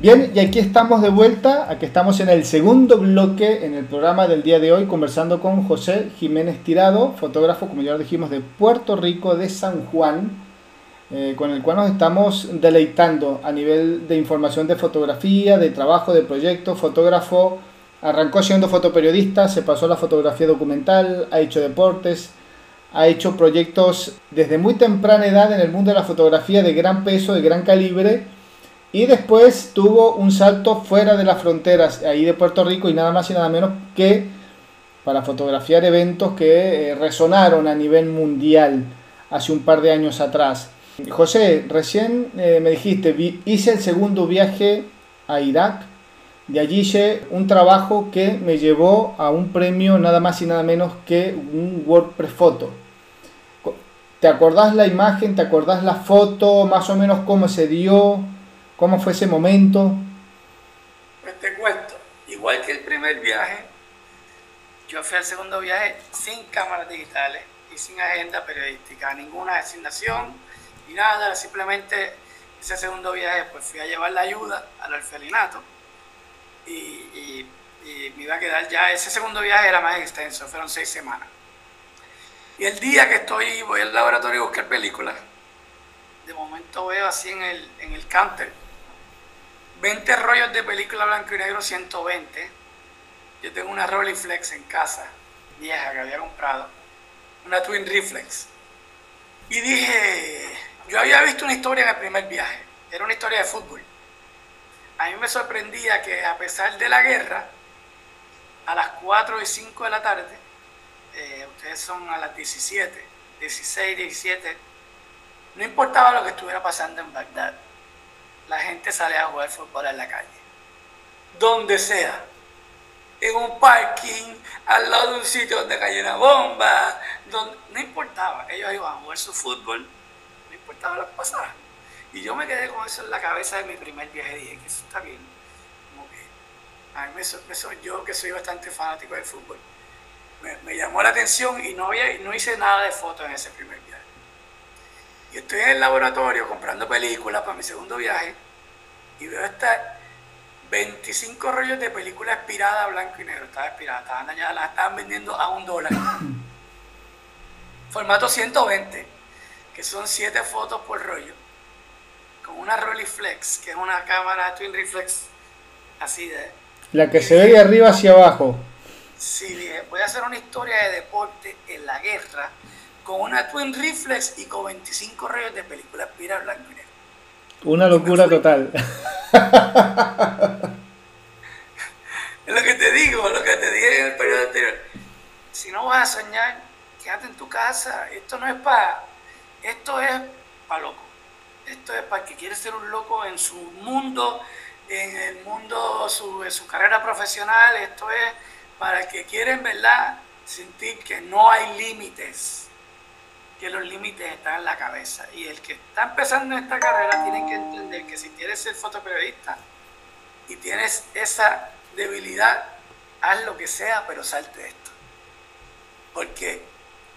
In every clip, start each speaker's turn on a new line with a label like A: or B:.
A: Bien, y aquí estamos de vuelta, aquí estamos en el segundo bloque en el programa del día de hoy, conversando con José Jiménez Tirado, fotógrafo, como ya lo dijimos, de Puerto Rico, de San Juan, eh, con el cual nos estamos deleitando a nivel de información de fotografía, de trabajo, de proyecto, fotógrafo, arrancó siendo fotoperiodista, se pasó a la fotografía documental, ha hecho deportes, ha hecho proyectos desde muy temprana edad en el mundo de la fotografía de gran peso, de gran calibre, y después tuvo un salto fuera de las fronteras, ahí de Puerto Rico, y nada más y nada menos que para fotografiar eventos que eh, resonaron a nivel mundial hace un par de años atrás. José, recién eh, me dijiste, hice el segundo viaje a Irak, de allí hice un trabajo que me llevó a un premio nada más y nada menos que un WordPress Photo. ¿Te acordás la imagen? ¿Te acordás la foto? Más o menos cómo se dio. ¿Cómo fue ese momento?
B: Pues te cuento, igual que el primer viaje, yo fui al segundo viaje sin cámaras digitales y sin agenda periodística, ninguna designación ni nada, simplemente ese segundo viaje pues fui a llevar la ayuda al orfelinato y, me iba a quedar ya, ese segundo viaje era más extenso, fueron seis semanas. Y el día que estoy, voy al laboratorio a buscar películas, de momento veo así en el, en el counter 20 rollos de película blanco y negro 120. Yo tengo una Rolleiflex en casa, vieja, que había comprado. Una Twin Reflex. Y dije, yo había visto una historia en el primer viaje. Era una historia de fútbol. A mí me sorprendía que a pesar de la guerra, a las 4 y 5 de la tarde, eh, ustedes son a las 17, 16, 17, no importaba lo que estuviera pasando en Bagdad la gente sale a jugar fútbol en la calle. Donde sea. En un parking, al lado de un sitio donde cayó una bomba, donde, no importaba, ellos iban a jugar su fútbol, no importaba lo que pasara. Y yo me quedé con eso en la cabeza de mi primer viaje dije que eso está bien. Como que a mí me, yo que soy bastante fanático del fútbol, me, llamó la atención y no, había, no hice nada de fotos en ese primer viaje. Y estoy en el laboratorio comprando películas para mi segundo viaje y veo estas 25 rollos de películas expiradas blanco y negro. Estaban expiradas, estaban dañadas, las estaban vendiendo a un dólar. Formato 120, que son 7 fotos por rollo. Con una Rolleiflex, que es una cámara Twin Reflex así de...
A: La que se ve de arriba hacia abajo.
B: Sí, dije, voy a hacer una historia de deporte en la guerra con una Twin Reflex y con 25 rollos de película Pira Blanco y Negro.
A: Una locura total.
B: es lo que te digo, lo que te dije en el periodo anterior. Si no vas a soñar, quédate en tu casa. Esto no es para. Esto es para loco. Esto es para el que quiere ser un loco en su mundo, en el mundo su, su carrera profesional. Esto es para el que quiere en verdad sentir que no hay límites que los límites están en la cabeza. Y el que está empezando esta carrera tiene que entender que si quieres ser fotoperiodista y tienes esa debilidad, haz lo que sea, pero salte de esto. Porque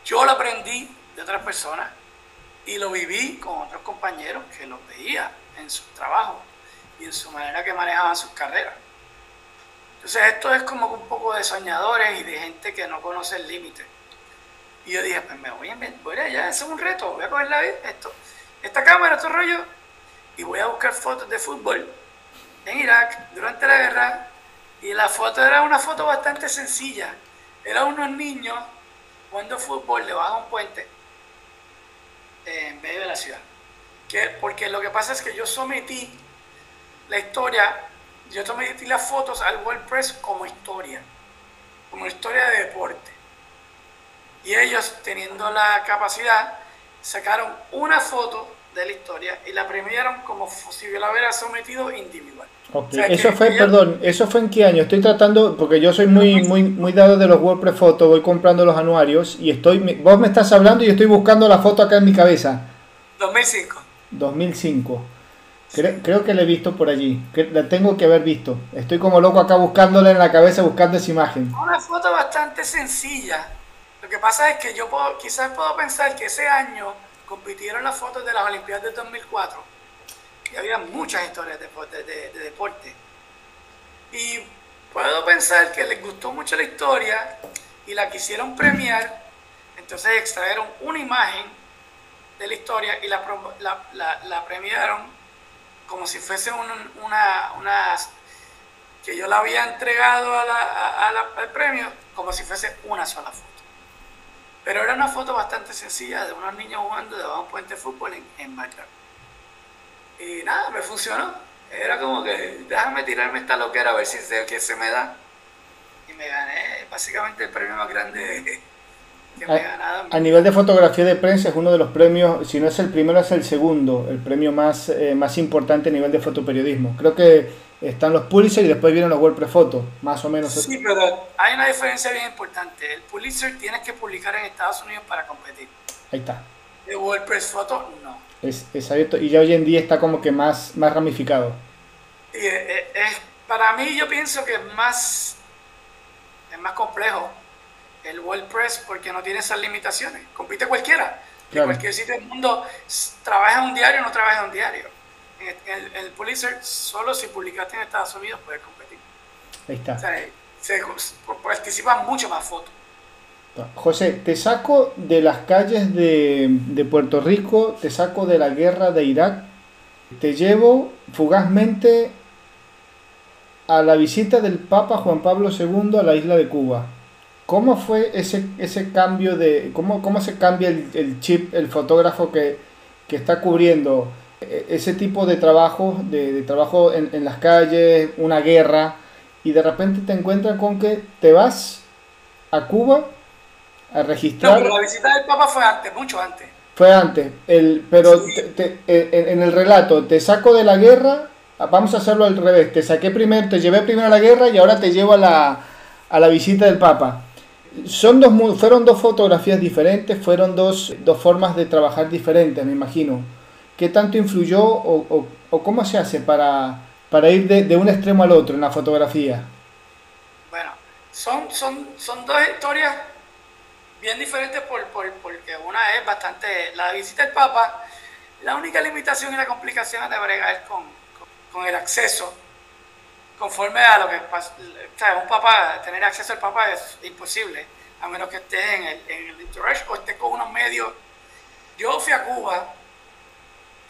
B: yo lo aprendí de otras personas y lo viví con otros compañeros que los veía en su trabajo y en su manera que manejaban sus carreras. Entonces esto es como un poco de soñadores y de gente que no conoce el límite. Y yo dije, pues me voy a voy allá, es un reto, voy a coger la, esto, esta cámara, estos rollos, y voy a buscar fotos de fútbol en Irak durante la guerra. Y la foto era una foto bastante sencilla. Era unos niños jugando fútbol debajo de un puente en medio de la ciudad. Que, porque lo que pasa es que yo sometí la historia, yo sometí las fotos al WordPress como historia, como historia de deporte. Y ellos, teniendo la capacidad, sacaron una foto de la historia y la premiaron como si yo la hubiera sometido individual.
A: eso fue, perdón, ¿eso fue en qué año? Estoy tratando, porque yo soy muy, muy, muy dado de los WordPress fotos, voy comprando los anuarios y estoy, vos me estás hablando y estoy buscando la foto acá en mi cabeza.
B: 2005.
A: 2005. Creo, que la he visto por allí, la tengo que haber visto. Estoy como loco acá buscándola en la cabeza, buscando esa imagen.
B: Una foto bastante sencilla, lo que pasa es que yo puedo, quizás puedo pensar que ese año compitieron las fotos de las Olimpiadas de 2004. y había muchas historias de, de, deporte. Y puedo pensar que les gustó mucho la historia y la quisieron premiar, entonces extrajeron una imagen de la historia y la, la, premiaron como si fuese una, una, que yo la había entregado a al premio como si fuese una sola foto. Pero era una foto bastante sencilla de unos niños jugando debajo de un puente de fútbol en, en Y nada, me funcionó. Era como que déjame tirarme esta loquera a ver si se, que se me da. Y me gané básicamente el premio más grande que me he ganado.
A: A nivel de fotografía de prensa es uno de los premios, si no es el primero, es el segundo, el premio más, eh, más importante a nivel de fotoperiodismo. Creo que están los Pulitzer y después vienen los WordPress Photo, más o menos.
B: Sí, pero hay una diferencia bien importante. El Pulitzer tienes que publicar en Estados Unidos para competir.
A: Ahí está.
B: El WordPress Photo no.
A: Es, es abierto y ya hoy en día está como que más, más ramificado.
B: Y, eh, eh, es, para mí yo pienso que es más, es más complejo el WordPress porque no tiene esas limitaciones. Compite cualquiera. En cualquier sitio del mundo trabaja en un diario o no trabaja en un diario el, el Pulitzer solo si publicaste en Estados Unidos puedes competir.
A: Ahí está.
B: O sea, se, participan mucho más fotos.
A: José, te saco de las calles de, de, Puerto Rico, te saco de la guerra de Irak, te llevo fugazmente a la visita del Papa Juan Pablo II a la isla de Cuba. ¿Cómo fue ese, ese cambio de, cómo, cómo se cambia el, el chip, el fotógrafo que, que está cubriendo ese tipo de trabajo, de, trabajo en, en, las calles, una guerra, y de repente te encuentras con que te vas a Cuba a registrar.
B: No, pero la visita del Papa fue antes, mucho antes.
A: Fue antes, el, pero en, el relato, te saco de la guerra, vamos a hacerlo al revés, te saqué primero, te llevé primero a la guerra y ahora te llevo a la, a la visita del Papa. Son dos, fueron dos fotografías diferentes, fueron dos, dos formas de trabajar diferentes, me imagino. ¿Qué tanto influyó o, cómo se hace para, para ir de, un extremo al otro en la fotografía?
B: Bueno, son, son, son dos historias bien diferentes por, porque una es bastante... La visita del Papa, la única limitación y la complicación de bregar con, con, el acceso conforme a lo que pasa. O sea, un papa, tener acceso al papa es imposible, a menos que estés en el, en el o estés con unos medios. Yo fui a Cuba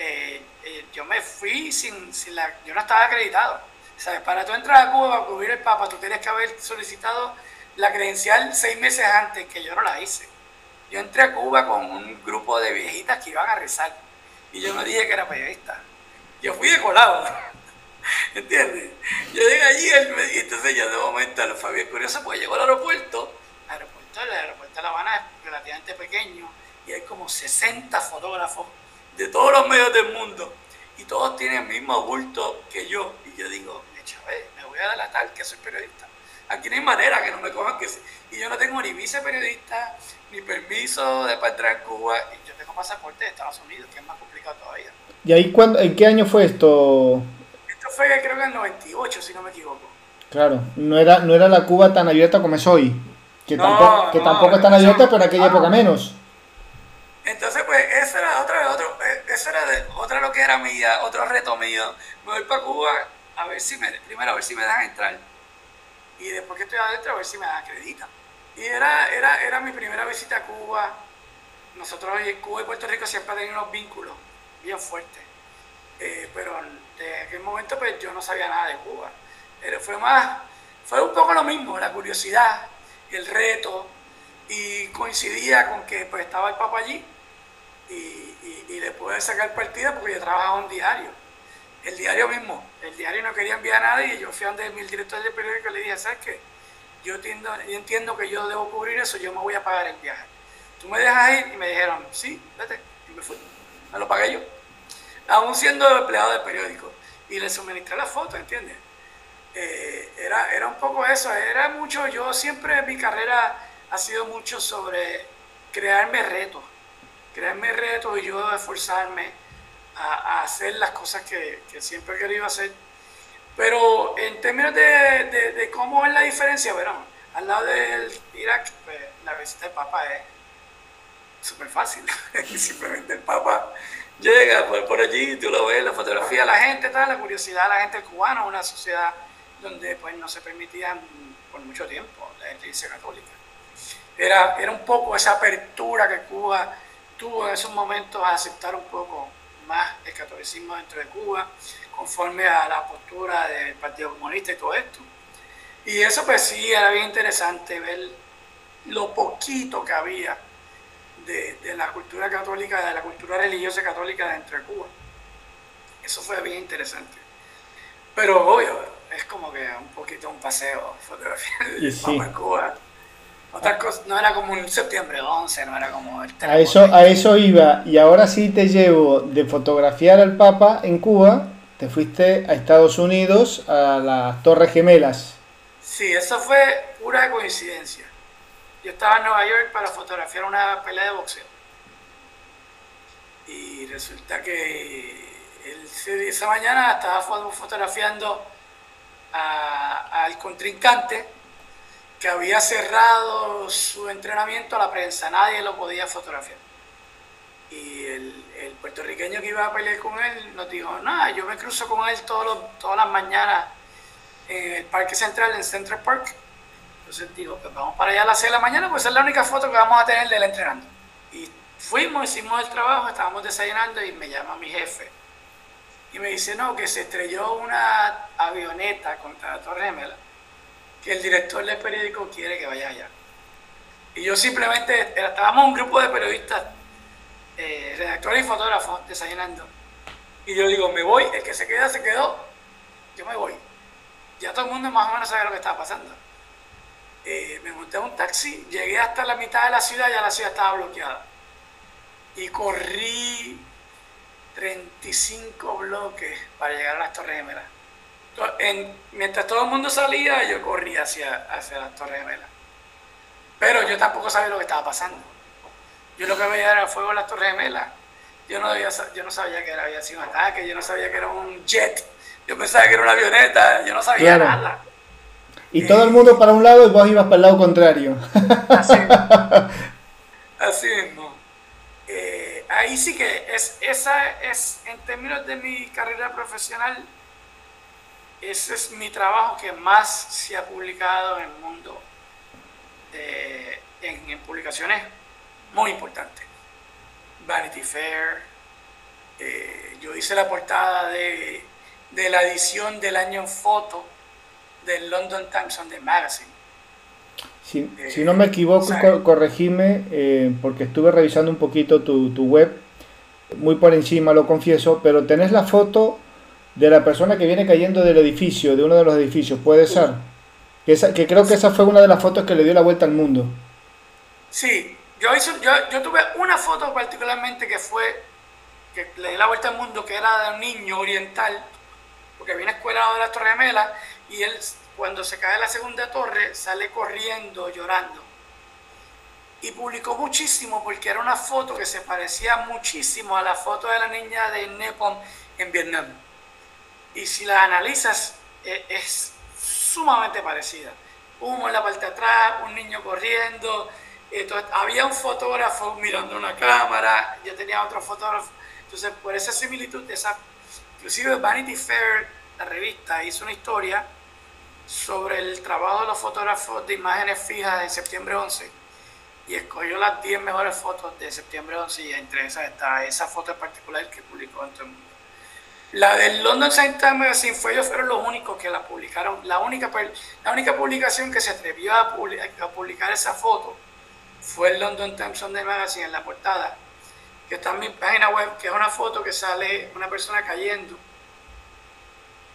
B: eh, eh, yo me fui sin, sin, la... Yo no estaba acreditado. ¿Sabes? Para tú entrar a Cuba a cubrir el Papa, tú tienes que haber solicitado la credencial seis meses antes, que yo no la hice. Yo entré a Cuba con un grupo de viejitas que iban a rezar. Y yo no dije que era periodista. Yo fui de colado. ¿Entiendes? Yo llegué allí y entonces yo de momento lo fue bien curioso porque llegó al aeropuerto. El aeropuerto, el aeropuerto de La Habana es relativamente pequeño y hay como 60 fotógrafos de todos los medios del mundo y todos tienen el mismo bulto que yo. Y yo digo, Chávez, me voy a delatar que soy periodista. Aquí no hay manera que no me cojan que Y yo no tengo ni vice periodista, ni permiso de para entrar en Cuba. Y yo tengo pasaporte de Estados Unidos, que es más complicado todavía.
A: ¿Y ahí cuándo, en qué año fue esto?
B: Esto fue creo que en el 98, si no me equivoco.
A: Claro, no era, no era la Cuba tan abierta como es hoy. Que tampoco, que tampoco es tan abierta, pero en aquella época menos.
B: Entonces, pues, eso era otra, otro, eh, eso era de, otra lo que era mía, otro reto mío. Me voy para Cuba a ver si me, primero a ver si me dejan entrar. Y después que estoy adentro, a ver si me dan acreditan. Y era, era, era mi primera visita a Cuba. Nosotros en Cuba y Puerto Rico siempre teníamos unos vínculos bien fuertes. Eh, pero de aquel momento, pues yo no sabía nada de Cuba. Pero fue más, fue un poco lo mismo, la curiosidad, el reto. Y coincidía con que pues estaba el papá allí y, y, le pude sacar partida porque yo trabajaba un diario. El diario mismo, el diario no quería enviar a nadie y yo fui a donde el director del periódico y le dije, ¿sabes qué? Yo entiendo, yo entiendo que yo debo cubrir eso, yo me voy a pagar el viaje. ¿Tú me dejas ir? Y me dijeron, sí, vete. Y me fui. Me lo pagué yo. Aún siendo empleado del periódico. Y le suministré la foto, ¿entiendes? Eh, era, era un poco eso, era mucho, yo siempre mi carrera ha sido mucho sobre crearme retos crearme retos y yo esforzarme a, hacer las cosas que, siempre he querido hacer. Pero en términos de, cómo es la diferencia, bueno, al lado del Irak, pues, la visita del Papa es súper fácil. Simplemente el Papa llega por, por allí, tú lo ves, la fotografía, la gente, tal, la curiosidad, la gente cubana, una sociedad donde pues no se permitían por mucho tiempo la iglesia católica. Era, era un poco esa apertura que Cuba tuvo en esos momentos a aceptar un poco más el catolicismo dentro de Cuba, conforme a la postura del Partido Comunista y todo esto. Y eso pues sí, era bien interesante ver lo poquito que había de, de, la cultura católica, de la cultura religiosa católica dentro de Cuba. Eso fue bien interesante. Pero obvio, es como que un poquito un paseo fotografía de sí. Cuba. Otra cosa, no era como un septiembre 11, no era como el
A: a eso, a eso iba, y ahora sí te llevo de fotografiar al Papa en Cuba, te fuiste a Estados Unidos, a las Torres Gemelas.
B: Sí, eso fue pura coincidencia. Yo estaba en Nueva York para fotografiar una pelea de boxeo. Y resulta que esa mañana estaba fotografiando al contrincante que había cerrado su entrenamiento a la prensa, nadie lo podía fotografiar. Y el, el puertorriqueño que iba a pelear con él nos dijo, nada, yo me cruzo con él todos todas las mañanas en el Parque Central, en Central Park. Entonces digo, pues vamos para allá a las 6 de la mañana, pues es la única foto que vamos a tener de él entrenando. Y fuimos, hicimos el trabajo, estábamos desayunando y me llama mi jefe. Y me dice, no, que se estrelló una avioneta contra la Torre Gemela que el director del periódico quiere que vaya allá. Y yo simplemente, estábamos un grupo de periodistas, eh, redactores y fotógrafos desayunando. Y yo digo, me voy, el que se queda, se quedó, yo me voy. Ya todo el mundo más o menos sabe lo que estaba pasando. Eh, me monté en un taxi, llegué hasta la mitad de la ciudad, ya la ciudad estaba bloqueada. Y corrí 35 bloques para llegar a las Torres Gemelas mientras todo el mundo salía, yo corría hacia, hacia las Torres Gemelas. Pero yo tampoco sabía lo que estaba pasando. Yo lo que veía era fuego en las Torres Gemelas. Yo no, yo no sabía que era, había sido un ataque, yo no sabía que era un jet, yo pensaba que era una avioneta, yo no sabía nada.
A: Y todo el mundo para un lado y vos ibas para el lado contrario.
B: Así, así mismo. Eh, ahí sí que es, esa es, en términos de mi carrera profesional, ese es mi trabajo que más se ha publicado en el mundo en, publicaciones muy importantes. Vanity Fair, eh, yo hice la portada de, la edición del año en foto del London Times Sunday Magazine.
A: Si, si no me equivoco, corregime, eh, porque estuve revisando un poquito tu, tu web, muy por encima lo confieso, pero tenés la foto de la persona que viene cayendo del edificio, de uno de los edificios, puede ser. Que, que creo que esa fue una de las fotos que le dio la vuelta al mundo.
B: Sí, yo, hice, yo, tuve una foto particularmente que fue, que le dio la vuelta al mundo, que era de un niño oriental, porque viene escuela de la Torre Gemela, y él cuando se cae la segunda torre sale corriendo, llorando. Y publicó muchísimo porque era una foto que se parecía muchísimo a la foto de la niña de Nepal en Vietnam y si la analizas e, es, sumamente parecida. Humo en la parte de atrás, un niño corriendo, entonces, había un fotógrafo mirando una cámara, yo tenía otro fotógrafo, entonces por esa similitud, esa, inclusive Vanity Fair, la revista, hizo una historia sobre el trabajo de los fotógrafos de imágenes fijas de septiembre 11 y escogió las 10 mejores fotos de septiembre 11 y entre esas está esa foto en particular que publicó en todo el mundo. La del London Times Magazine fue ellos fueron los únicos que la publicaron. La única, la única publicación que se atrevió a, publicar, esa foto fue el London Times Magazine en la portada, que está en mi página web, que es una foto que sale una persona cayendo.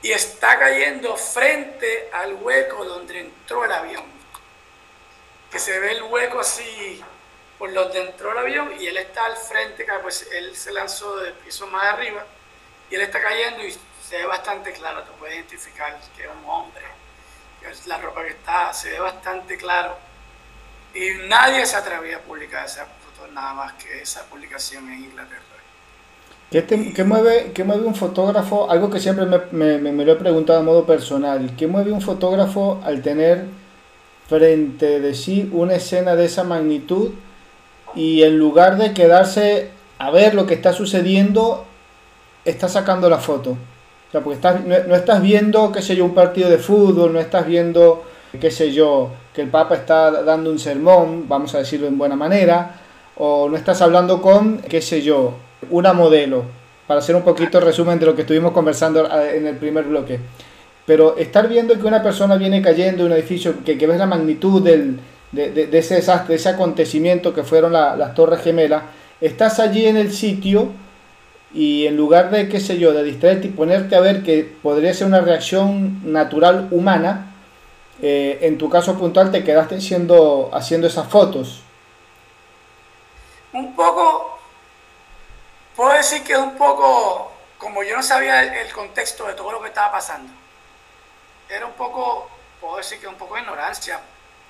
B: Y está cayendo frente al hueco donde entró el avión. Que se ve el hueco así por donde entró el avión y él está al frente, pues él se lanzó del piso más arriba y él está cayendo y se ve bastante claro, tú puedes identificar que es un hombre, la ropa que está, se ve bastante claro. Y nadie se atrevía a publicar esa foto, nada más que esa publicación en Inglaterra.
A: ¿Qué, mueve, ¿Qué mueve un fotógrafo? Algo que siempre me, me, me, lo he preguntado a modo personal. ¿Qué mueve un fotógrafo al tener frente de sí una escena de esa magnitud y en lugar de quedarse a ver lo que está sucediendo, estás sacando la foto. O sea, porque estás, no, estás viendo, qué sé yo, un partido de fútbol, no estás viendo, qué sé yo, que el Papa está dando un sermón, vamos a decirlo en buena manera, o no estás hablando con, qué sé yo, una modelo, para hacer un poquito resumen de lo que estuvimos conversando eh, en el primer bloque. Pero estar viendo que una persona viene cayendo en un edificio, que, que ves la magnitud del, de, ese desastre, de ese acontecimiento que fueron las Torres Gemelas, estás allí en el sitio y en lugar de, qué sé yo, de distraerte y ponerte a ver que podría ser una reacción natural humana, eh, en tu caso puntual te quedaste haciendo, haciendo esas fotos.
B: Un poco, puedo decir que es un poco, como yo no sabía el, contexto de todo lo que estaba pasando, era un poco, puedo decir que un poco de ignorancia,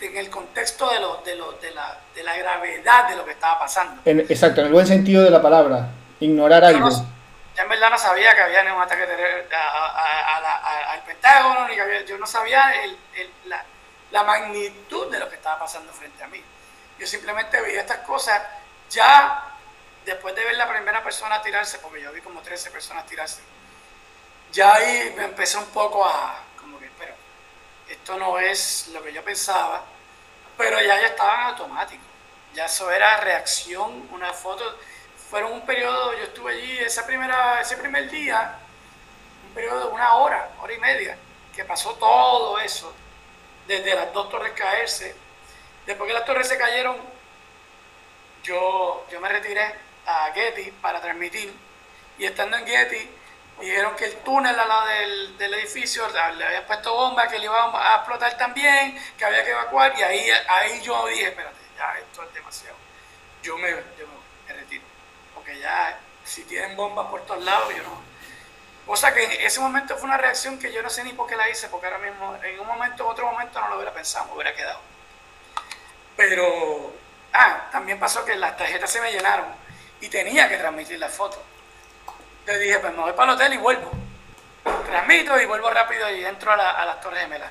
B: en el contexto de, lo, de, lo, de, la, de la gravedad de lo que estaba pasando.
A: exacto, en el buen sentido de la palabra, ignorar algo.
B: ya en verdad no sabía que había un ataque al Pentágono, ni que había, yo no sabía el, el, la, la, magnitud de lo que estaba pasando frente a mí. Yo simplemente veía estas cosas ya después de ver la primera persona tirarse, porque yo vi como 13 personas tirarse, ya ahí me empecé un poco a, esto no es lo que yo pensaba, pero ya ya estaba en automático. Ya eso era reacción, una foto. Fueron un periodo, yo estuve allí esa primera, ese primer día, un periodo de una hora, hora y media, que pasó todo eso, desde las dos torres caerse. Después que las torres se cayeron, yo, yo me retiré a Getty para transmitir. Y estando en Getty, dijeron que el túnel al lado del, del, edificio le había puesto bomba, que le iba a explotar también, que había que evacuar, y ahí, ahí yo dije, espérate, ya esto es demasiado. Yo me, yo me, retiro, ya si tienen bombas por todos lados, yo no. O sea que ese momento fue una reacción que yo no sé ni por qué la hice, porque ahora mismo, en un momento, en otro momento no lo hubiera pensado, me hubiera quedado. Pero, ah, también pasó que las tarjetas se me llenaron y tenía que transmitir la foto le dije, pues me voy para el hotel y vuelvo. Transmito y vuelvo rápido y entro a, las Torres Gemelas.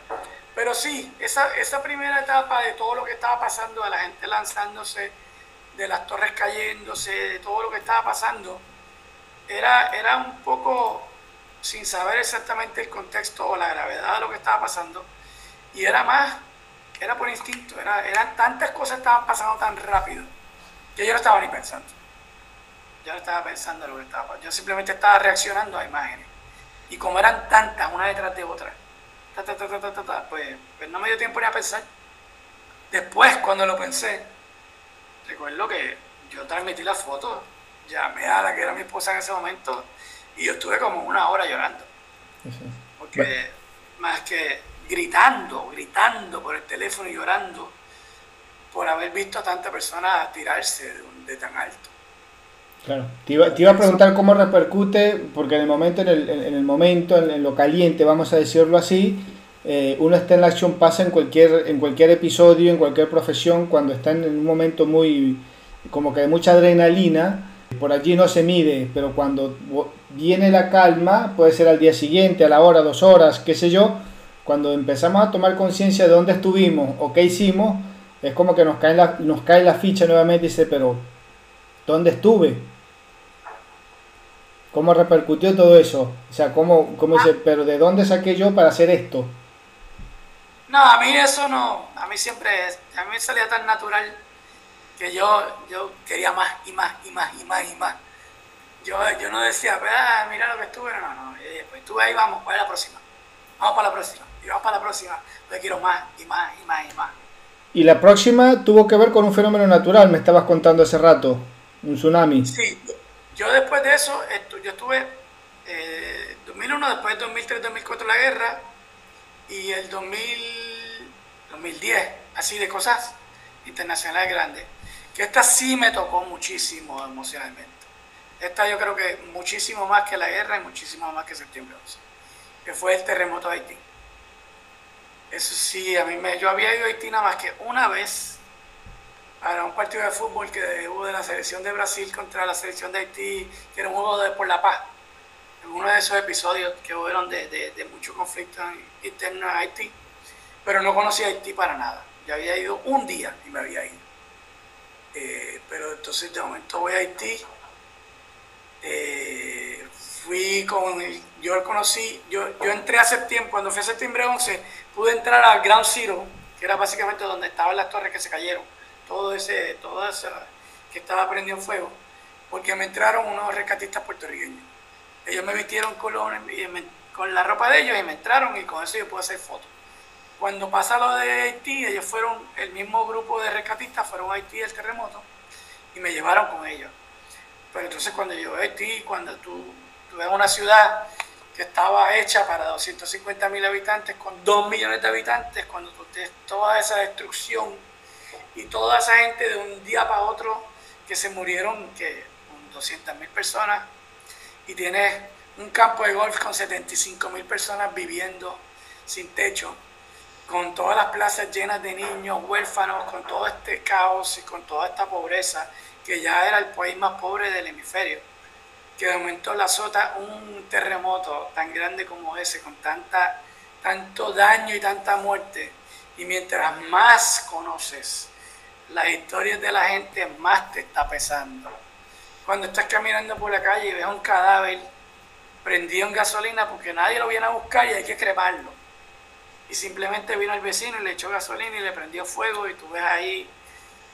B: Pero sí, esa, esa primera etapa de todo lo que estaba pasando, de la gente lanzándose, de las torres cayéndose, de todo lo que estaba pasando, era, era un poco sin saber exactamente el contexto o la gravedad de lo que estaba pasando. Y era más, era por instinto, era, eran tantas cosas que estaban pasando tan rápido que yo no estaba ni pensando yo no estaba pensando lo que estaba Yo simplemente estaba reaccionando a imágenes. Y como eran tantas, una detrás de otra, pues, pues, no me dio tiempo ni a pensar. Después, cuando lo pensé, recuerdo que yo transmití la foto, llamé a la que era mi esposa en ese momento y yo estuve como una hora llorando. Porque más que gritando, gritando por el teléfono y llorando por haber visto a tantas personas tirarse de tan alto.
A: Claro, te iba, te iba, a preguntar cómo repercute, porque en el momento, en el, en el momento, en, lo caliente, vamos a decirlo así, eh, uno está en la acción, pasa en cualquier, en cualquier episodio, en cualquier profesión, cuando está en un momento muy, como que de mucha adrenalina, por allí no se mide, pero cuando viene la calma, puede ser al día siguiente, a la hora, dos horas, qué sé yo, cuando empezamos a tomar conciencia de dónde estuvimos o qué hicimos, es como que nos cae la, nos cae la ficha nuevamente y dice, pero ¿dónde estuve? ¿Cómo repercutió todo eso? O sea, ¿cómo, cómo dice, pero ¿de dónde saqué yo para hacer esto?
B: No, a mí eso no, a mí siempre, a mí me salía tan natural que yo, yo quería más y más y más y más y más. Yo, yo no decía, ah, mira lo que estuve, no, no, pues estuve ahí, vamos, para la próxima, vamos para la próxima, y vamos para la próxima, yo quiero más y más y más y más.
A: Y la próxima tuvo que ver con un fenómeno natural, me estabas contando hace rato, un tsunami.
B: Sí, yo después de eso, yo estuve eh, 2001, después de 2003, 2004 la guerra, y el 2000, 2010, así de cosas internacionales grandes. Que esta sí me tocó muchísimo emocionalmente. Esta yo creo que muchísimo más que la guerra y muchísimo más que septiembre 11, que fue el terremoto de Haití. Eso sí, a mí me, yo había ido a Haití nada más que una vez para un partido de fútbol que hubo de la selección de Brasil contra la selección de Haití, que era un juego de por la paz. Uno de esos episodios que hubo de, de, mucho conflicto interno en Haití, pero no conocía Haití para nada. Ya había ido un día y me había ido. Eh, pero entonces de momento voy a Haití Eh, fui con, yo conocí, yo, yo entré hace tiempo, cuando fui a septiembre 11, pude entrar al Ground Zero, que era básicamente donde estaban las torres que se cayeron, todo ese, todo eso que estaba prendido en fuego, porque me entraron unos rescatistas puertorriqueños. Ellos me vistieron con, con la ropa de ellos y me entraron y con eso yo pude hacer fotos. Cuando pasa lo de Haití, ellos fueron, el mismo grupo de rescatistas fueron a Haití el terremoto y me llevaron con ellos. Pero entonces cuando yo a Haití, cuando tú, tú ves una ciudad que estaba hecha para 250 mil habitantes, con 2 millones de habitantes, cuando tú tienes toda esa destrucción y toda esa gente de un día para otro que se murieron, que 200 mil personas, y tienes un campo de golf con 75 mil personas viviendo sin techo, con todas las plazas llenas de niños huérfanos, con todo este caos y con toda esta pobreza, que ya era el país más pobre del hemisferio, que de momento la azota un terremoto tan grande como ese, con tanta, tanto daño y tanta muerte, y mientras más conoces las historias de la gente, más te está pesando. Cuando estás caminando por la calle y ves un cadáver prendido en gasolina porque nadie lo viene a buscar y hay que cremarlo y simplemente vino el vecino y le echó gasolina y le prendió fuego y tú ves ahí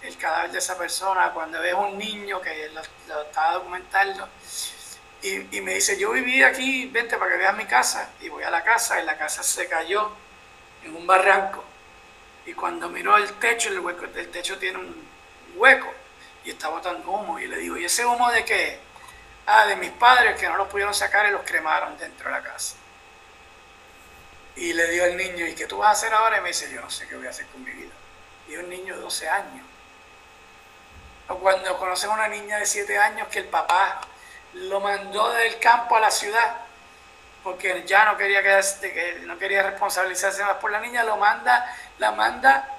B: el cadáver de esa persona, cuando ves un niño que lo, estaba documentando y, me dice, yo viví aquí, vente para que veas mi casa y voy a la casa y la casa se cayó en un barranco. Y cuando miró el techo, el, hueco, el techo tiene un hueco y está botando humo y le digo, ¿y ese humo de qué? Ah, de mis padres que no los pudieron sacar y los cremaron dentro de la casa. Y le dio al niño, ¿y qué tú vas a hacer ahora? Y me dice, yo no sé qué voy a hacer con mi vida. Y un niño de 12 años. Cuando conoces a una niña de 7 años que el papá lo mandó del campo a la ciudad porque ya no quería quedarse, que no quería responsabilizarse más por la niña, lo manda, la manda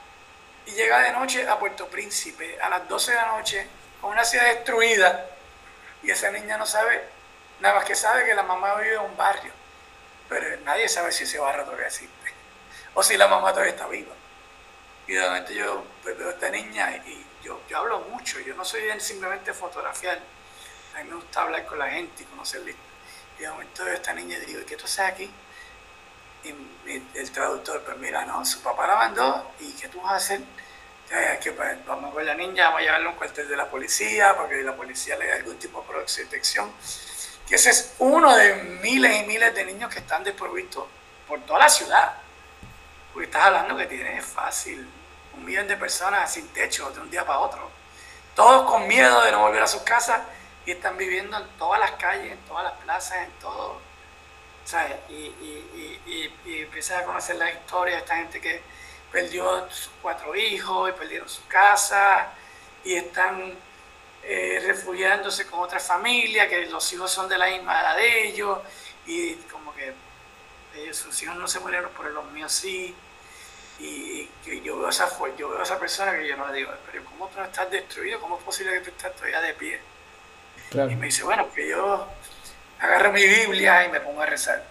B: y llega de noche a Puerto Príncipe a las 12 de la noche con una ciudad destruida y esa niña no sabe nada más que sabe que la mamá vive en un barrio pero nadie sabe si ese barrio todavía existe o si la mamá todavía está viva. Y de repente yo pues, veo a esta niña y yo, yo hablo mucho, yo no soy simplemente fotografiar, a mí me gusta hablar con la gente y conocerla. Y de momento a esta niña y digo, ¿y qué tú haces aquí? Y el traductor, pues mira, no, su papá la mandó y ¿qué tú vas a hacer? que pues, vamos ver la niña, vamos a llevarla a un cuartel de la policía para que la policía le dé algún tipo de protección que ese es uno de miles y miles de niños que están desprovistos por toda la ciudad. Porque estás hablando que tienes fácil un millón de personas sin techo de un día para otro. Todos con miedo de no volver a sus casas y están viviendo en todas las calles, en todas las plazas, en todo. Y, y, y, y, empiezas a conocer la historia de esta gente que perdió sus cuatro hijos y perdieron su casa y están eh, refugiándose con otra familia, que los hijos son de la misma edad de ellos, y como que ellos, sus hijos no se murieron, pero los míos sí. Y, yo, veo a esa, yo veo a esa persona que yo no le digo, pero ¿cómo tú no estás destruido? ¿Cómo es posible que tú estés todavía de pie? Y me dice, bueno, que yo agarro mi Biblia y me pongo a rezar.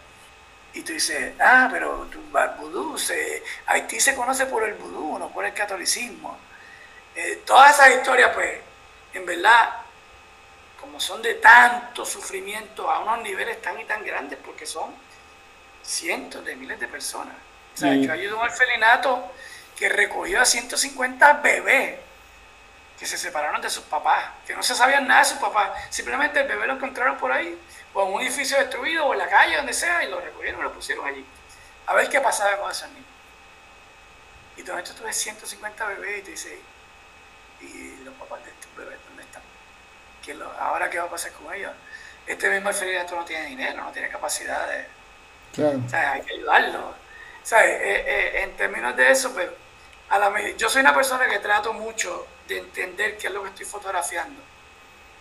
B: Y tú dices, ah, pero vudú, se, Haití se conoce por el vudú, no por el catolicismo. Eh, todas esas historias, pues, en verdad, como son de tanto sufrimiento a unos niveles tan y tan grandes, porque son cientos de miles de personas. O sea, yo ayudo a un orfelinato que recogió a 150 bebés que se separaron de sus papás, que no se sabían nada de sus papás. Simplemente el bebé lo encontraron por ahí, o en un edificio destruido, o en la calle, donde sea, y lo recogieron y lo pusieron allí. A ver qué pasaba con esos niños. Y todo esto tuve 150 bebés y te dice, y los papás de estos bebés ahora qué va a pasar con ellos. Este mismo orfanato no tiene dinero, no tiene capacidad de... hay que ayudarlo. Eh, eh, en términos de eso, pues, a la, yo soy una persona que trato mucho de entender qué es lo que estoy fotografiando.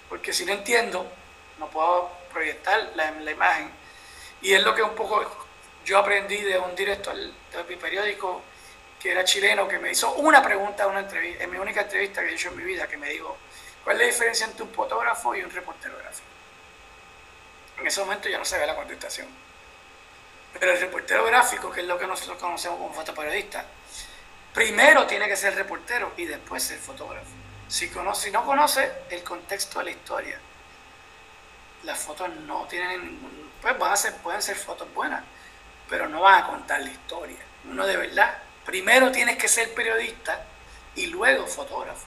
B: Porque si no entiendo, no puedo proyectar la, la imagen. Y es lo que un poco yo aprendí de un director de mi periódico que era chileno, que me hizo una pregunta una entrevista, en mi única entrevista que he hecho en mi vida, que me dijo, ¿Cuál es la diferencia entre un fotógrafo y un reportero gráfico? En ese momento ya no ve la contestación. Pero el reportero gráfico, que es lo que nosotros conocemos como fotoperiodista, primero tiene que ser reportero y después ser fotógrafo. Si, conoce, si no conoce el contexto de la historia las fotos no tienen ningún, pues van a ser, pueden ser fotos buenas, pero no van a contar la historia. Uno de verdad, primero tienes que ser periodista y luego fotógrafo.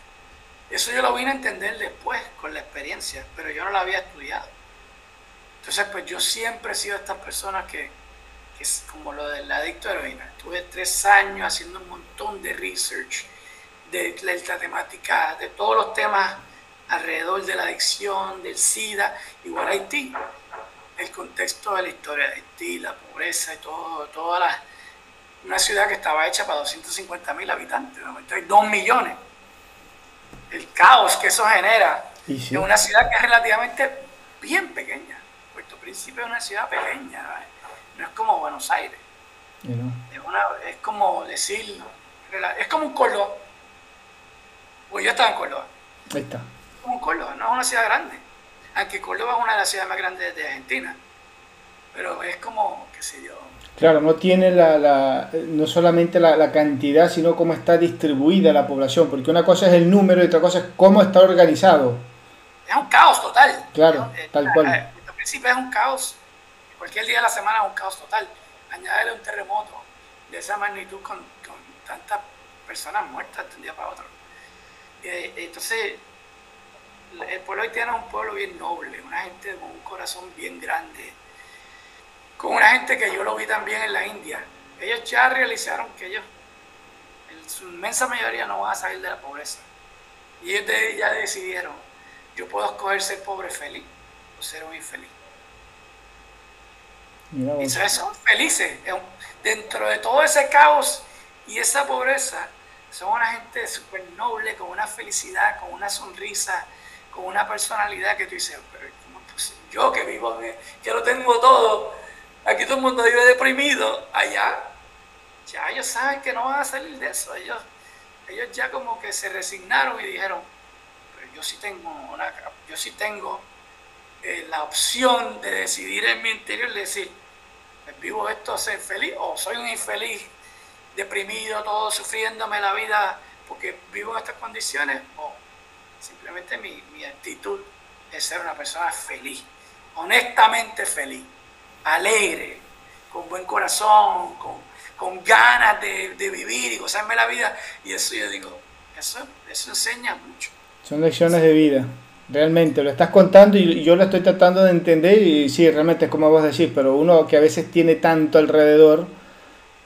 B: Eso yo lo vine a entender después con la experiencia, pero yo no la había estudiado. Entonces, pues yo siempre he sido estas personas que, que es como lo del adicto a heroína. Estuve tres años haciendo un montón de research de, de la de todos los temas alrededor de la adicción, del SIDA, igual Haití. El contexto de la historia de Haití, la pobreza y todo, toda la, una ciudad que estaba hecha para 250 mil habitantes, de hay 2 millones. El caos que eso genera en una ciudad que es relativamente bien pequeña. Puerto Príncipe es una ciudad pequeña, no es como Buenos Aires. Es, como decir, es como un Córdoba. Pues yo estaba en Córdoba.
A: Ahí está
B: como Córdoba, no es una ciudad grande. Aunque Córdoba es una de las ciudades más grandes de Argentina. Pero es como, qué sé yo.
A: Claro, no tiene la, la no solamente la, la, cantidad, sino cómo está distribuida la población, porque una cosa es el número y otra cosa es cómo está organizado.
B: Es un caos total.
A: Claro, tal cual.
B: Al principio es un caos. Cualquier día de la semana es un caos total. Añadirle un terremoto de esa magnitud con, con tantas personas muertas de un día para otro. Eh, entonces, el pueblo haitiano es un pueblo bien noble, una gente con un corazón bien grande, con una gente que yo lo vi también en la India. Ellos ya realizaron que ellos, en su inmensa mayoría, no van a salir de la pobreza. Y ellos ya decidieron, yo puedo escoger ser pobre feliz o ser un infeliz. Y son felices. Dentro de todo ese caos y esa pobreza, son una gente súper noble, con una felicidad, con una sonrisa, con una personalidad que tú dices, pero yo que vivo, que lo tengo todo, aquí todo el mundo vive deprimido, allá, ya ellos saben que no van a salir de eso, ellos, ellos ya como que se resignaron y dijeron, pero yo sí tengo yo sí tengo eh, la opción de decidir en mi interior, de decir, vivo esto ser feliz o soy un infeliz, deprimido, todo sufriéndome la vida porque vivo en estas condiciones, o Simplemente mi, actitud es ser una persona feliz, honestamente feliz, alegre, con buen corazón, con, ganas de, vivir y gozarme la vida. Y eso yo digo, eso, eso enseña mucho.
A: Son lecciones de vida. Realmente, lo estás contando y yo lo estoy tratando de entender y sí, realmente es como vos decís, pero uno que a veces tiene tanto alrededor,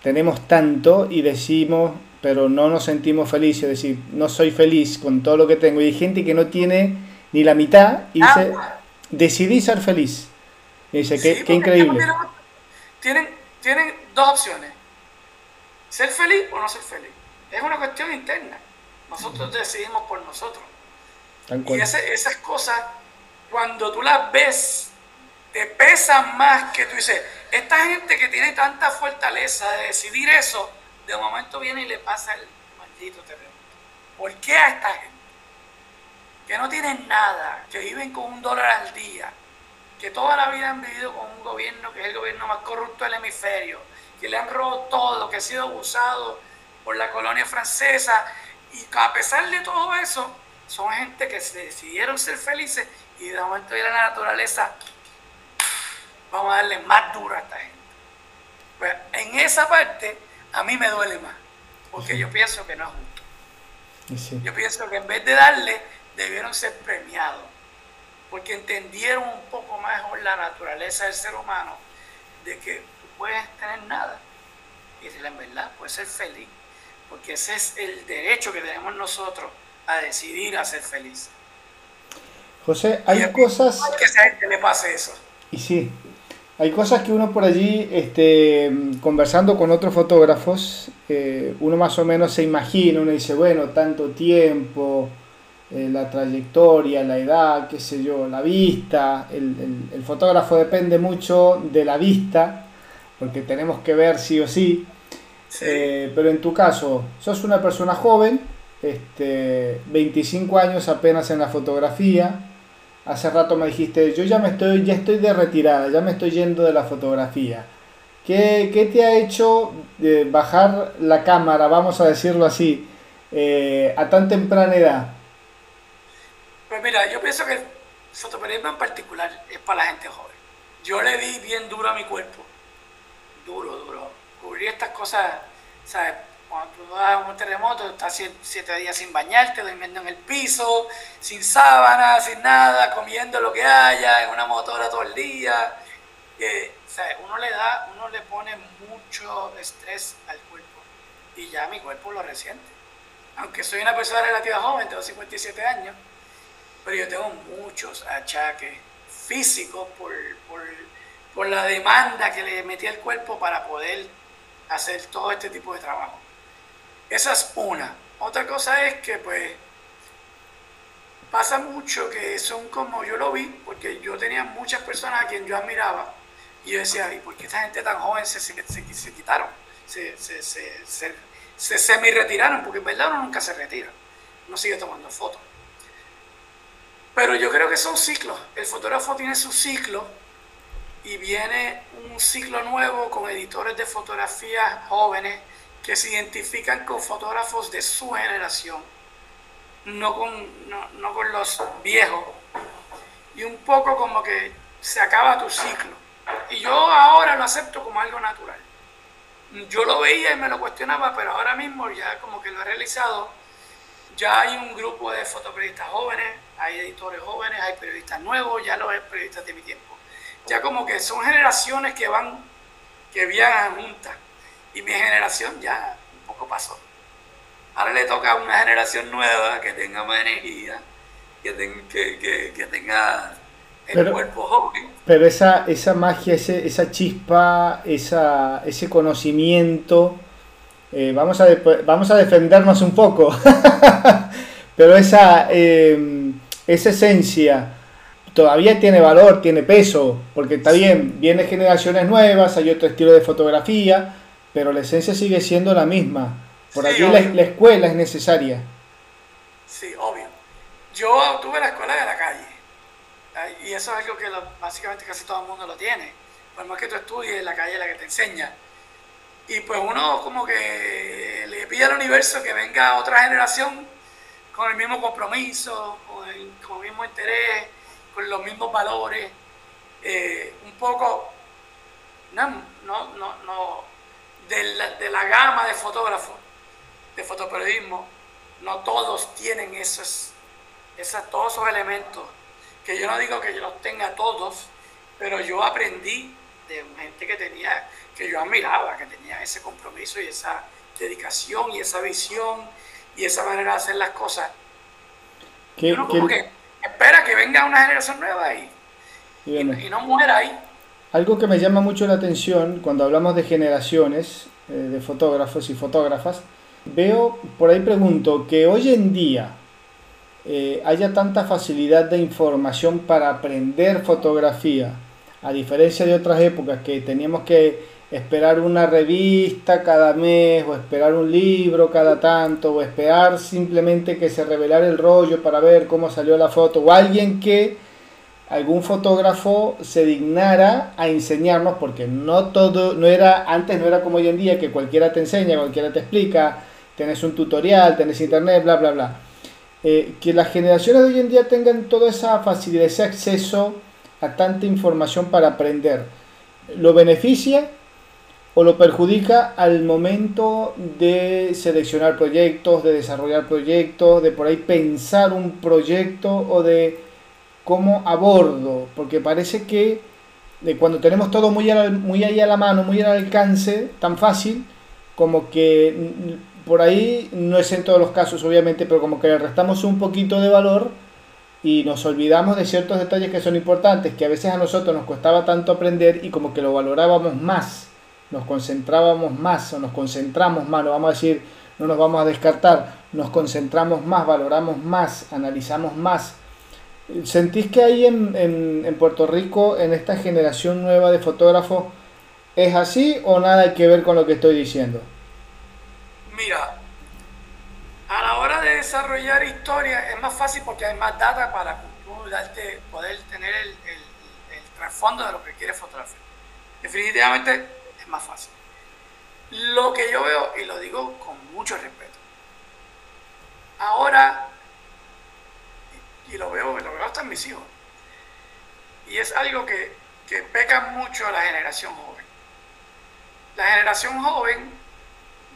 A: tenemos tanto y decimos, pero no nos sentimos felices, es decir, no soy feliz con todo lo que tengo. Y hay gente que no tiene ni la mitad y dice, ah. decidí ser feliz. Y dice, qué, increíble.
B: Tienen, tienen dos opciones, ser feliz o no ser feliz. Es una cuestión interna. Nosotros decidimos por nosotros. Y esas cosas, cuando tú las ves, te pesan más que tú dices, esta gente que tiene tanta fortaleza de decidir eso, de momento viene y le pasa el maldito terremoto. ¿Por qué a esta gente? Que no tienen nada, que viven con un dólar al día, que toda la vida han vivido con un gobierno que es el gobierno más corrupto del hemisferio, que le han robado todo, que ha sido abusado por la colonia francesa, y a pesar de todo eso, son gente que se decidieron ser felices y de momento viene la naturaleza, vamos a darle más duro a esta gente. Pues en esa parte a mí me duele más, porque yo pienso que no es justo. Yo pienso que en vez de darle, debieron ser premiados, porque entendieron un poco mejor la naturaleza del ser humano, de que tú puedes tener nada y en verdad, puedes ser feliz, porque ese es el derecho que tenemos nosotros a decidir a ser feliz.
A: José, hay cosas...
B: Que a esa gente le pase eso.
A: Y sí, hay cosas que uno por allí, este, conversando con otros fotógrafos, eh, uno más o menos se imagina, uno dice, bueno, tanto tiempo, eh, la trayectoria, la edad, qué sé yo, la vista, el, fotógrafo depende mucho de la vista, porque tenemos que ver sí o sí, eh, pero en tu caso, sos una persona joven, este, 25 años apenas en la fotografía, hace rato me dijiste, yo ya me estoy, ya estoy de retirada, ya me estoy yendo de la fotografía. ¿Qué, te ha hecho eh, bajar la cámara, vamos a decirlo así, eh, a tan temprana edad?
B: Pues mira, yo pienso que fotoperiodismo en particular es para la gente joven. Yo le di bien duro a mi cuerpo, duro, duro. Cubrí estas cosas, ¿sabes? Cuando tú das un terremoto, estás siete días sin bañarte, durmiendo en el piso, sin sábana, sin nada, comiendo lo que haya, en una motora todo el día. Eh, uno le da, uno le pone mucho estrés al cuerpo y ya mi cuerpo lo resiente. Aunque soy una persona relativa joven, tengo 57 años, pero yo tengo muchos achaques físicos por, por, por la demanda que le metí al cuerpo para poder hacer todo este tipo de trabajo. Esa es una. Otra cosa es que pues pasa mucho que son como yo lo vi, porque yo tenía muchas personas a quien yo admiraba y yo decía, ¿y por qué esta gente tan joven se, se, se, quitaron? Se, se, se, se semi-retiraron, porque en verdad uno nunca se retira, uno sigue tomando fotos. Pero yo creo que son ciclos, el fotógrafo tiene su ciclo y viene un ciclo nuevo con editores de fotografía jóvenes que se identifican con fotógrafos de su generación, no con, no, con los viejos. Y un poco como que se acaba tu ciclo. Y yo ahora lo acepto como algo natural. Yo lo veía y me lo cuestionaba, pero ahora mismo ya como que lo he realizado. Ya hay un grupo de fotoperiodistas jóvenes, hay editores jóvenes, hay periodistas nuevos, ya los periodistas de mi tiempo. Ya como que son generaciones que van, que viajan juntas y mi generación ya un poco pasó. Ahora le toca a una generación nueva que tenga más energía, que, que, tenga el cuerpo joven.
A: Pero esa, esa magia, esa chispa, esa, ese conocimiento, eh, vamos, a vamos a defendernos un poco, pero esa, em, esa esencia todavía tiene valor, tiene peso, porque está bien, vienen generaciones nuevas, hay otro estilo de fotografía, pero la esencia sigue siendo la misma. Por aquí la, escuela es necesaria.
B: Sí, obvio. Yo tuve la escuela de la calle. Y eso es algo que básicamente casi todo el mundo lo tiene. Por más que tú estudies, la calle es la que te enseña. Y pues uno como que le pide al universo que venga otra generación con el mismo compromiso, con el, mismo interés, con los mismos valores. Eh, un poco, no, no, no, no de la, gama de fotógrafos, de fotoperiodismo, no todos tienen esos, esos, todos esos elementos, que yo no digo que yo los tenga todos, pero yo aprendí de gente que tenía, que yo admiraba, que tenía ese compromiso y esa dedicación y esa visión y esa manera de hacer las cosas. y uno como que espera que venga una generación nueva y, y no muera ahí.
A: Algo que me llama mucho la atención cuando hablamos de generaciones eh, de fotógrafos y fotógrafas, veo, por ahí pregunto, que hoy en día eh, haya tanta facilidad de información para aprender fotografía, a diferencia de otras épocas que teníamos que esperar una revista cada mes o esperar un libro cada tanto o esperar simplemente que se revelara el rollo para ver cómo salió la foto o alguien que algún fotógrafo se dignara a enseñarnos, porque no todo, no era, antes no era como hoy en día, que cualquiera te enseña, cualquiera te explica, tenés un tutorial, tenés internet, bla, bla, bla. Eh, que las generaciones de hoy en día tengan toda esa facilidad, ese acceso a tanta información para aprender. ¿Lo beneficia o lo perjudica al momento de seleccionar proyectos, de desarrollar proyectos, de por ahí pensar un proyecto o de como abordo, porque parece que de cuando tenemos todo muy, muy ahí a la mano, muy al alcance, tan fácil, como que por ahí, no es en todos los casos obviamente, pero como que le restamos un poquito de valor y nos olvidamos de ciertos detalles que son importantes, que a veces a nosotros nos costaba tanto aprender y como que lo valorábamos más, nos concentrábamos más o nos concentramos más, no vamos a decir, no nos vamos a descartar, nos concentramos más, valoramos más, analizamos más ¿Sentís que ahí en, en, Puerto Rico, en esta generación nueva de fotógrafos, es así o nada que ver con lo que estoy diciendo?
B: Mira, a la hora de desarrollar historia es más fácil porque hay más data para poder tener el, el, trasfondo de lo que quieres fotografiar. Definitivamente es más fácil. Lo que yo veo, y lo digo con mucho respeto, ahora y lo veo, lo veo hasta en mis hijos. y es algo que, que peca mucho la generación joven. La generación joven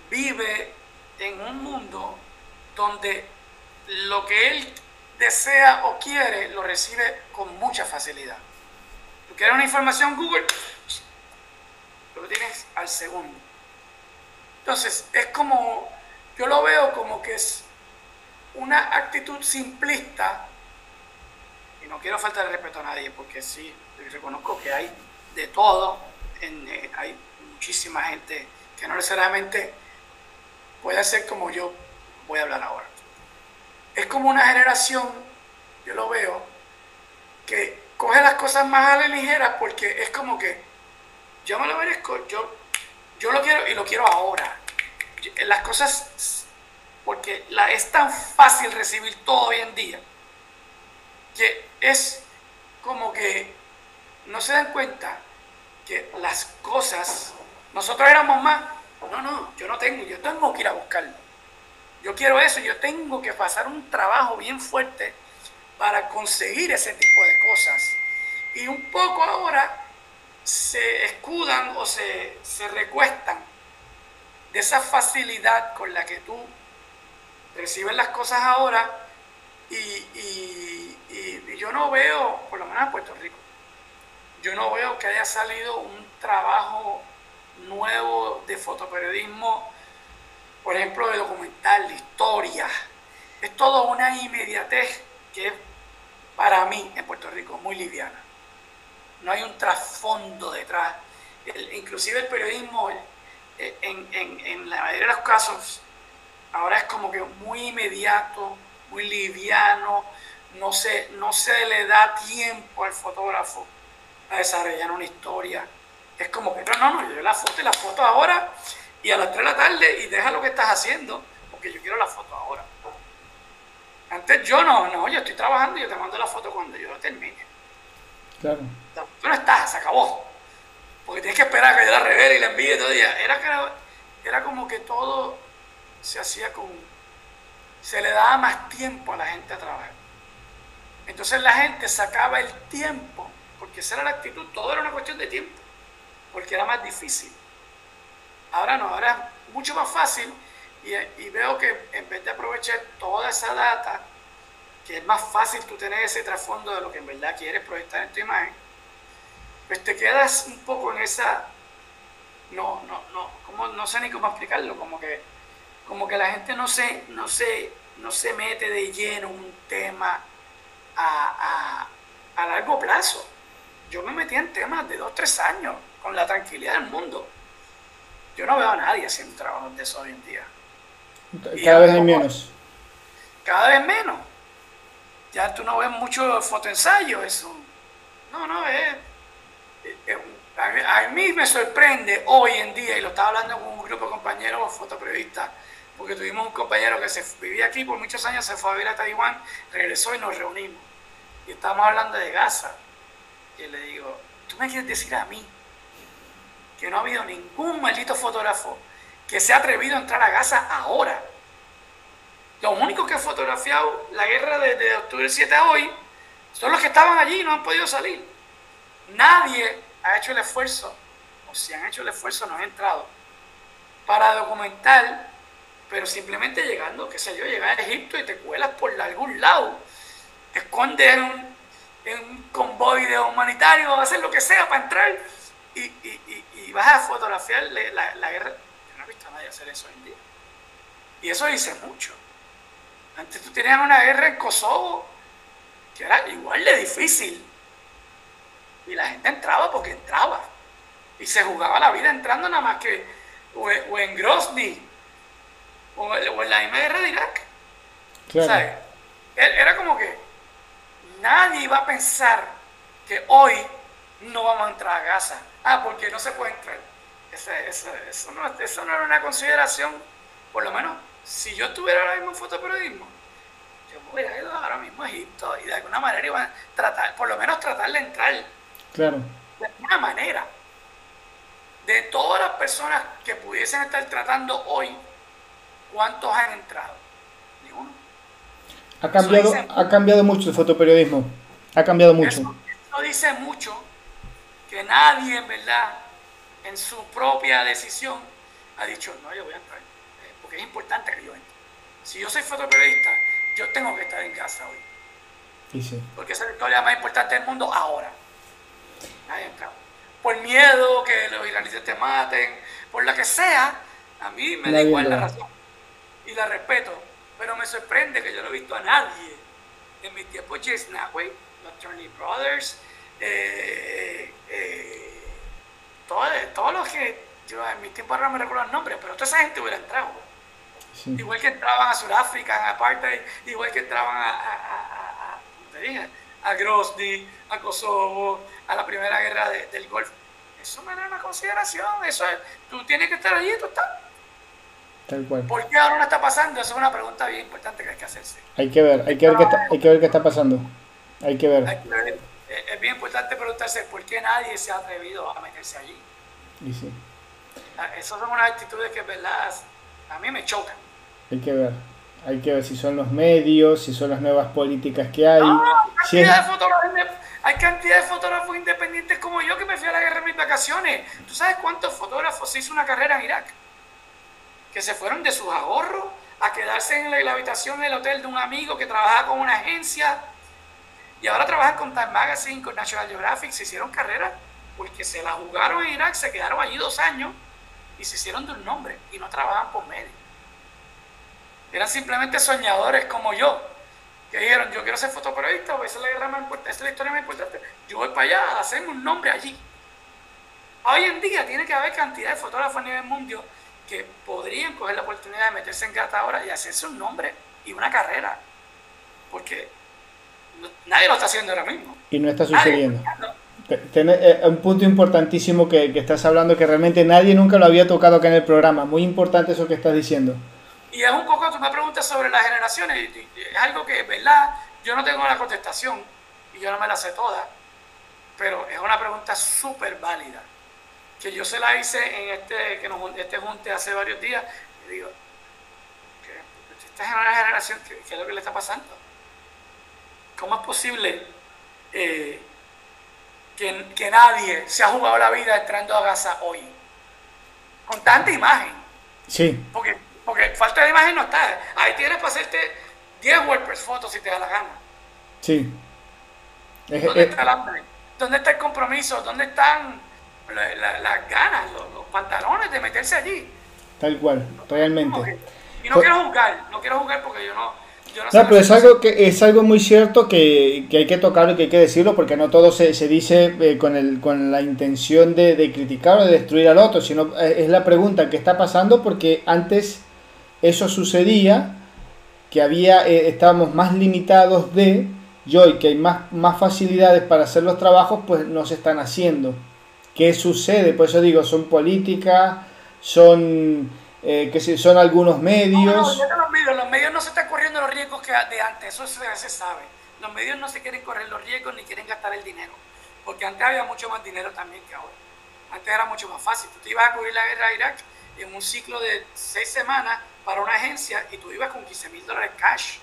B: vive en un mundo donde lo que él desea o quiere lo recibe con mucha facilidad. Tú quieres una información Google, lo tienes al segundo. Entonces, es como, yo lo veo como que es una actitud simplista, y no quiero faltar el respeto a nadie, porque sí, reconozco que hay de todo, eh, hay muchísima gente que no necesariamente puede ser como yo voy a hablar ahora. Es como una generación, yo lo veo, que coge las cosas más a la ligera porque es como que yo me lo merezco, yo yo lo quiero y lo quiero ahora. Las cosas, porque es tan fácil recibir todo hoy en día, que es como que no se dan cuenta que las cosas, nosotros éramos más, no, no, yo no tengo, yo tengo que ir a buscarlo. Yo quiero eso, yo tengo que pasar un trabajo bien fuerte para conseguir ese tipo de cosas. Y un poco ahora se escudan o se, recuestan de esa facilidad con la que tú recibes las cosas ahora y, yo no veo, por lo menos en Puerto Rico, yo no veo que haya salido un trabajo nuevo de fotoperiodismo, por ejemplo, de documental, de historia. Es todo una inmediatez que es para mí en Puerto Rico muy liviana no hay un trasfondo detrás. inclusive el periodismo, eh, en, la mayoría de los casos, ahora es como que muy inmediato, muy liviano, no se, no se le da tiempo al fotógrafo a desarrollar una historia. Es como que, no, no, no, yo la foto y la foto ahora y a las 3 de la tarde y deja lo que estás haciendo, porque yo quiero la foto ahora. Antes yo no, no, yo estoy trabajando y yo te mando la foto cuando yo termine. Claro. Tú no estás, se acabó. Porque tienes que esperar a que yo la revele y la envíe todo día. Era, era como que todo se hacía con. Se le daba más tiempo a la gente a trabajar. Entonces la gente sacaba el tiempo, porque esa era la actitud, todo era una cuestión de tiempo, porque era más difícil. Ahora no, ahora es mucho más fácil y, y veo que en vez de aprovechar toda esa data, que es más fácil tú tener ese trasfondo de lo que en verdad quieres proyectar en tu imagen, pues te quedas un poco en esa, no, no, no, como, no sé ni cómo explicarlo, como que, como que la gente no se, no se, no se mete de lleno en un tema a, a, a largo plazo. Yo me metí en temas de dos, tres años, con la tranquilidad del mundo. Yo no veo a nadie haciendo trabajo de eso hoy en día.
A: Cada vez menos.
B: Cada vez menos. Ya tú no ves mucho fotoensayo, eso. No, no, es a, mí me sorprende hoy en día, y lo estaba hablando con un grupo de compañeros fotoperiodistas, porque tuvimos un compañero que se vivía aquí por muchos años, se fue a vivir a Taiwán, regresó y nos reunimos. Y estábamos hablando de Gaza. Y le digo, ¿tú me quieres decir a mí que no ha habido ningún maldito fotógrafo que se ha atrevido a entrar a Gaza ahora? Los únicos que han fotografiado la guerra desde octubre 7 a hoy son los que estaban allí y no han podido salir. Nadie ha hecho el esfuerzo, o si han hecho el esfuerzo no han entrado, para documentar, pero simplemente llegando, qué sé yo, llegar a Egipto y te cuelas por algún lado, te escondes en un, convoy de humanitario, hacer lo que sea para entrar y, vas a fotografiar la, guerra. Yo no he visto a nadie hacer eso hoy en día. Y eso dice mucho. Antes tú tenías una guerra en Kosovo que era igual de difícil y la gente entraba porque entraba. Y se jugaba la vida entrando nada más que o, en Grozny o, en la misma guerra de Irak. E, era como que nadie iba a pensar que hoy no vamos a entrar a Gaza. Ah, porque no se puede entrar. eso, no, eso no era una consideración, por lo menos, si yo tuviera ahora mismo fotoperiodismo, yo me hubiera ido ahora mismo a Egipto y de alguna manera iba a tratar, por lo menos tratar de entrar
A: Claro.
B: De alguna manera, de todas las personas que pudiesen estar tratando hoy, ¿cuántos han entrado? Ninguno.
A: Ha cambiado, ha cambiado mucho el fotoperiodismo. Ha cambiado mucho.
B: Esto dice mucho que nadie, en verdad, en su propia decisión, ha dicho, no, yo voy a entrar, eh, porque es importante que yo entre. Si yo soy fotoperiodista, yo tengo que estar en casa hoy. Porque esa es la historia más importante del mundo ahora. Nadie entra. Por miedo que los israelitas te maten, por la que sea, a mí me da igual la razón. Y la respeto. Pero me sorprende que yo no he visto a nadie en mi tiempo Jace Snapway, los Turning Brothers, eh, eh, todos los que yo en mi tiempo ahora me recuerdo el nombre, pero toda esa gente hubiera entrado. Igual que entraban a Sudáfrica en apartheid, igual que entraban a, a, a, Grozny, a Kosovo, a la primera guerra del Golfo. Eso me da una consideración, eso es, tú tienes que estar allí, tú estás.
A: Tal cual.
B: ¿Por qué ahora no está pasando? Esa es una pregunta bien importante que hay que hacerse.
A: Hay que ver, hay que ver, qué, está, hay que ver qué está pasando. Hay que ver.
B: Es bien importante preguntarse por qué nadie se ha atrevido a meterse allí.
A: Y sí.
B: Ah, esas son unas actitudes que, ¿verdad? A mí me chocan.
A: Hay que ver. Hay que ver si son los medios, si son las nuevas políticas que hay.
B: hay cantidad de fotógrafos independientes como yo que me fui a la guerra en mis vacaciones. ¿Tú sabes cuántos fotógrafos se hizo una carrera en Irak? Que se fueron de sus ahorros a quedarse en la, habitación del hotel de un amigo que trabajaba con una agencia y ahora trabajan con Time Magazine, con National Geographic, se hicieron carrera porque se la jugaron en Irak, se quedaron allí dos años y se hicieron de un nombre y no trabajan por medio. Eran simplemente soñadores como yo, que dijeron, yo quiero ser fotoperiodista, esa es la, esa es la historia más importante. Yo voy para allá a hacerme un nombre allí. Hoy en día tiene que haber cantidad de fotógrafos a nivel mundial que podrían coger la oportunidad de meterse en gata ahora y hacerse un nombre y una carrera. Porque nadie lo está haciendo ahora mismo.
A: Y no está sucediendo. Eh, un punto importantísimo que, que, estás hablando que realmente nadie nunca lo había tocado acá en el programa. Muy importante eso que estás diciendo.
B: Y es un poco, tú me preguntas sobre las generaciones, es algo que, ¿verdad? Yo no tengo la contestación y yo no me la sé toda, pero es una pregunta súper válida, que yo se la hice en este, que nos, este junte hace varios días, y digo, esta es una generación, ¿qué, es lo que le está pasando? ¿Cómo es posible eh, que, que nadie se ha jugado la vida entrando a Gaza hoy? Con tanta imagen.
A: Sí.
B: Porque porque falta de imagen no está. Ahí tienes para hacerte 10 WordPress fotos si te da la gana.
A: Sí.
B: ¿Dónde, está, el ¿Dónde está el compromiso? ¿Dónde están las ganas, los, pantalones de meterse allí?
A: Tal cual, realmente.
B: Y no quiero jugar, no quiero jugar porque yo no,
A: no, pero es algo, que, es algo muy cierto que, que, hay que tocarlo y que hay que decirlo, porque no todo se, se dice eh, con, el, con la intención de, de, criticar o de destruir al otro, sino eh, es la pregunta que está pasando porque antes eso sucedía, que había, eh, estábamos más limitados de, y hoy que hay más, más facilidades para hacer los trabajos, pues no se están haciendo. ¿Qué sucede? Por eso digo, son políticas, son, eh, que son algunos medios. No,
B: los medios. Los medios no se están corriendo los riesgos que de antes, eso se, se sabe. Los medios no se quieren correr los riesgos ni quieren gastar el dinero, porque antes había mucho más dinero también que ahora. Antes era mucho más fácil. Tú te ibas a cubrir la guerra de Irak en un ciclo de seis semanas para una agencia y tú ibas con 15 mil dólares cash.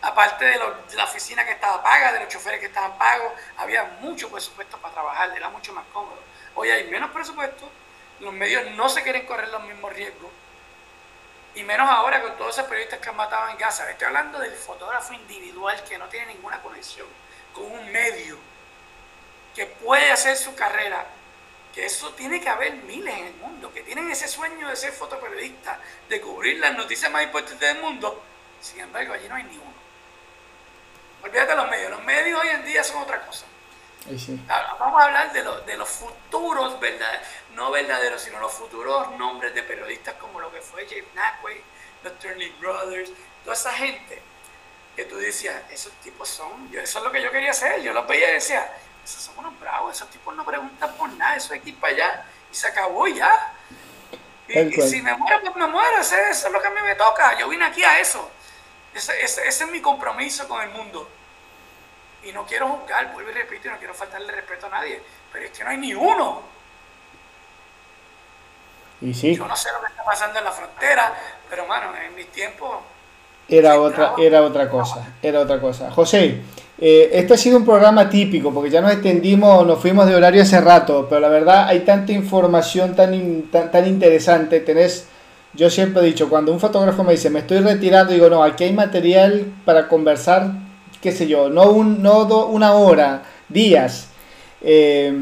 B: Aparte de, la oficina que estaba paga, de los choferes que estaban pagos, había mucho presupuesto para trabajar, era mucho más cómodo. Hoy hay menos presupuesto, los medios no se quieren correr los mismos riesgos. Y menos ahora con todos esos periodistas que han matado en Gaza. Estoy hablando del fotógrafo individual que no tiene ninguna conexión con un medio, que puede hacer su carrera que eso tiene que haber miles en el mundo, que tienen ese sueño de ser fotoperiodista, de cubrir las noticias más importantes del mundo. Sin embargo, allí no hay ni uno. Olvídate de los medios. Los medios hoy en día son otra cosa. Vamos a hablar de, de los futuros, verdad, no verdaderos, sino los futuros nombres de periodistas como lo que fue James Nackway, los Turning Brothers, toda esa gente que tú decías, esos tipos son, yo, eso es lo que yo quería hacer. Yo los veía y decía, esos son unos bravos, esos tipos no preguntan por nada, eso es aquí para allá y se acabó ya. Y, si me muero, pues me muero, eso, es lo que a mí me toca, yo vine aquí a eso. Ese, es mi compromiso con el mundo. Y no quiero juzgar, vuelvo y repito, y no quiero faltarle respeto a nadie, pero es que no hay ni uno.
A: Y sí.
B: Yo no sé lo que está pasando en la frontera, pero mano, en mis tiempos...
A: Era otra, era otra cosa, era otra cosa. José, Eh, este ha sido un programa típico, porque ya nos extendimos, nos fuimos de horario hace rato, pero la verdad hay tanta información tan, tan, tan, interesante. Tenés, yo siempre he dicho, cuando un fotógrafo me dice, me estoy retirando, digo, no, aquí hay material para conversar, qué sé yo, no, un, no una hora, días. Eh,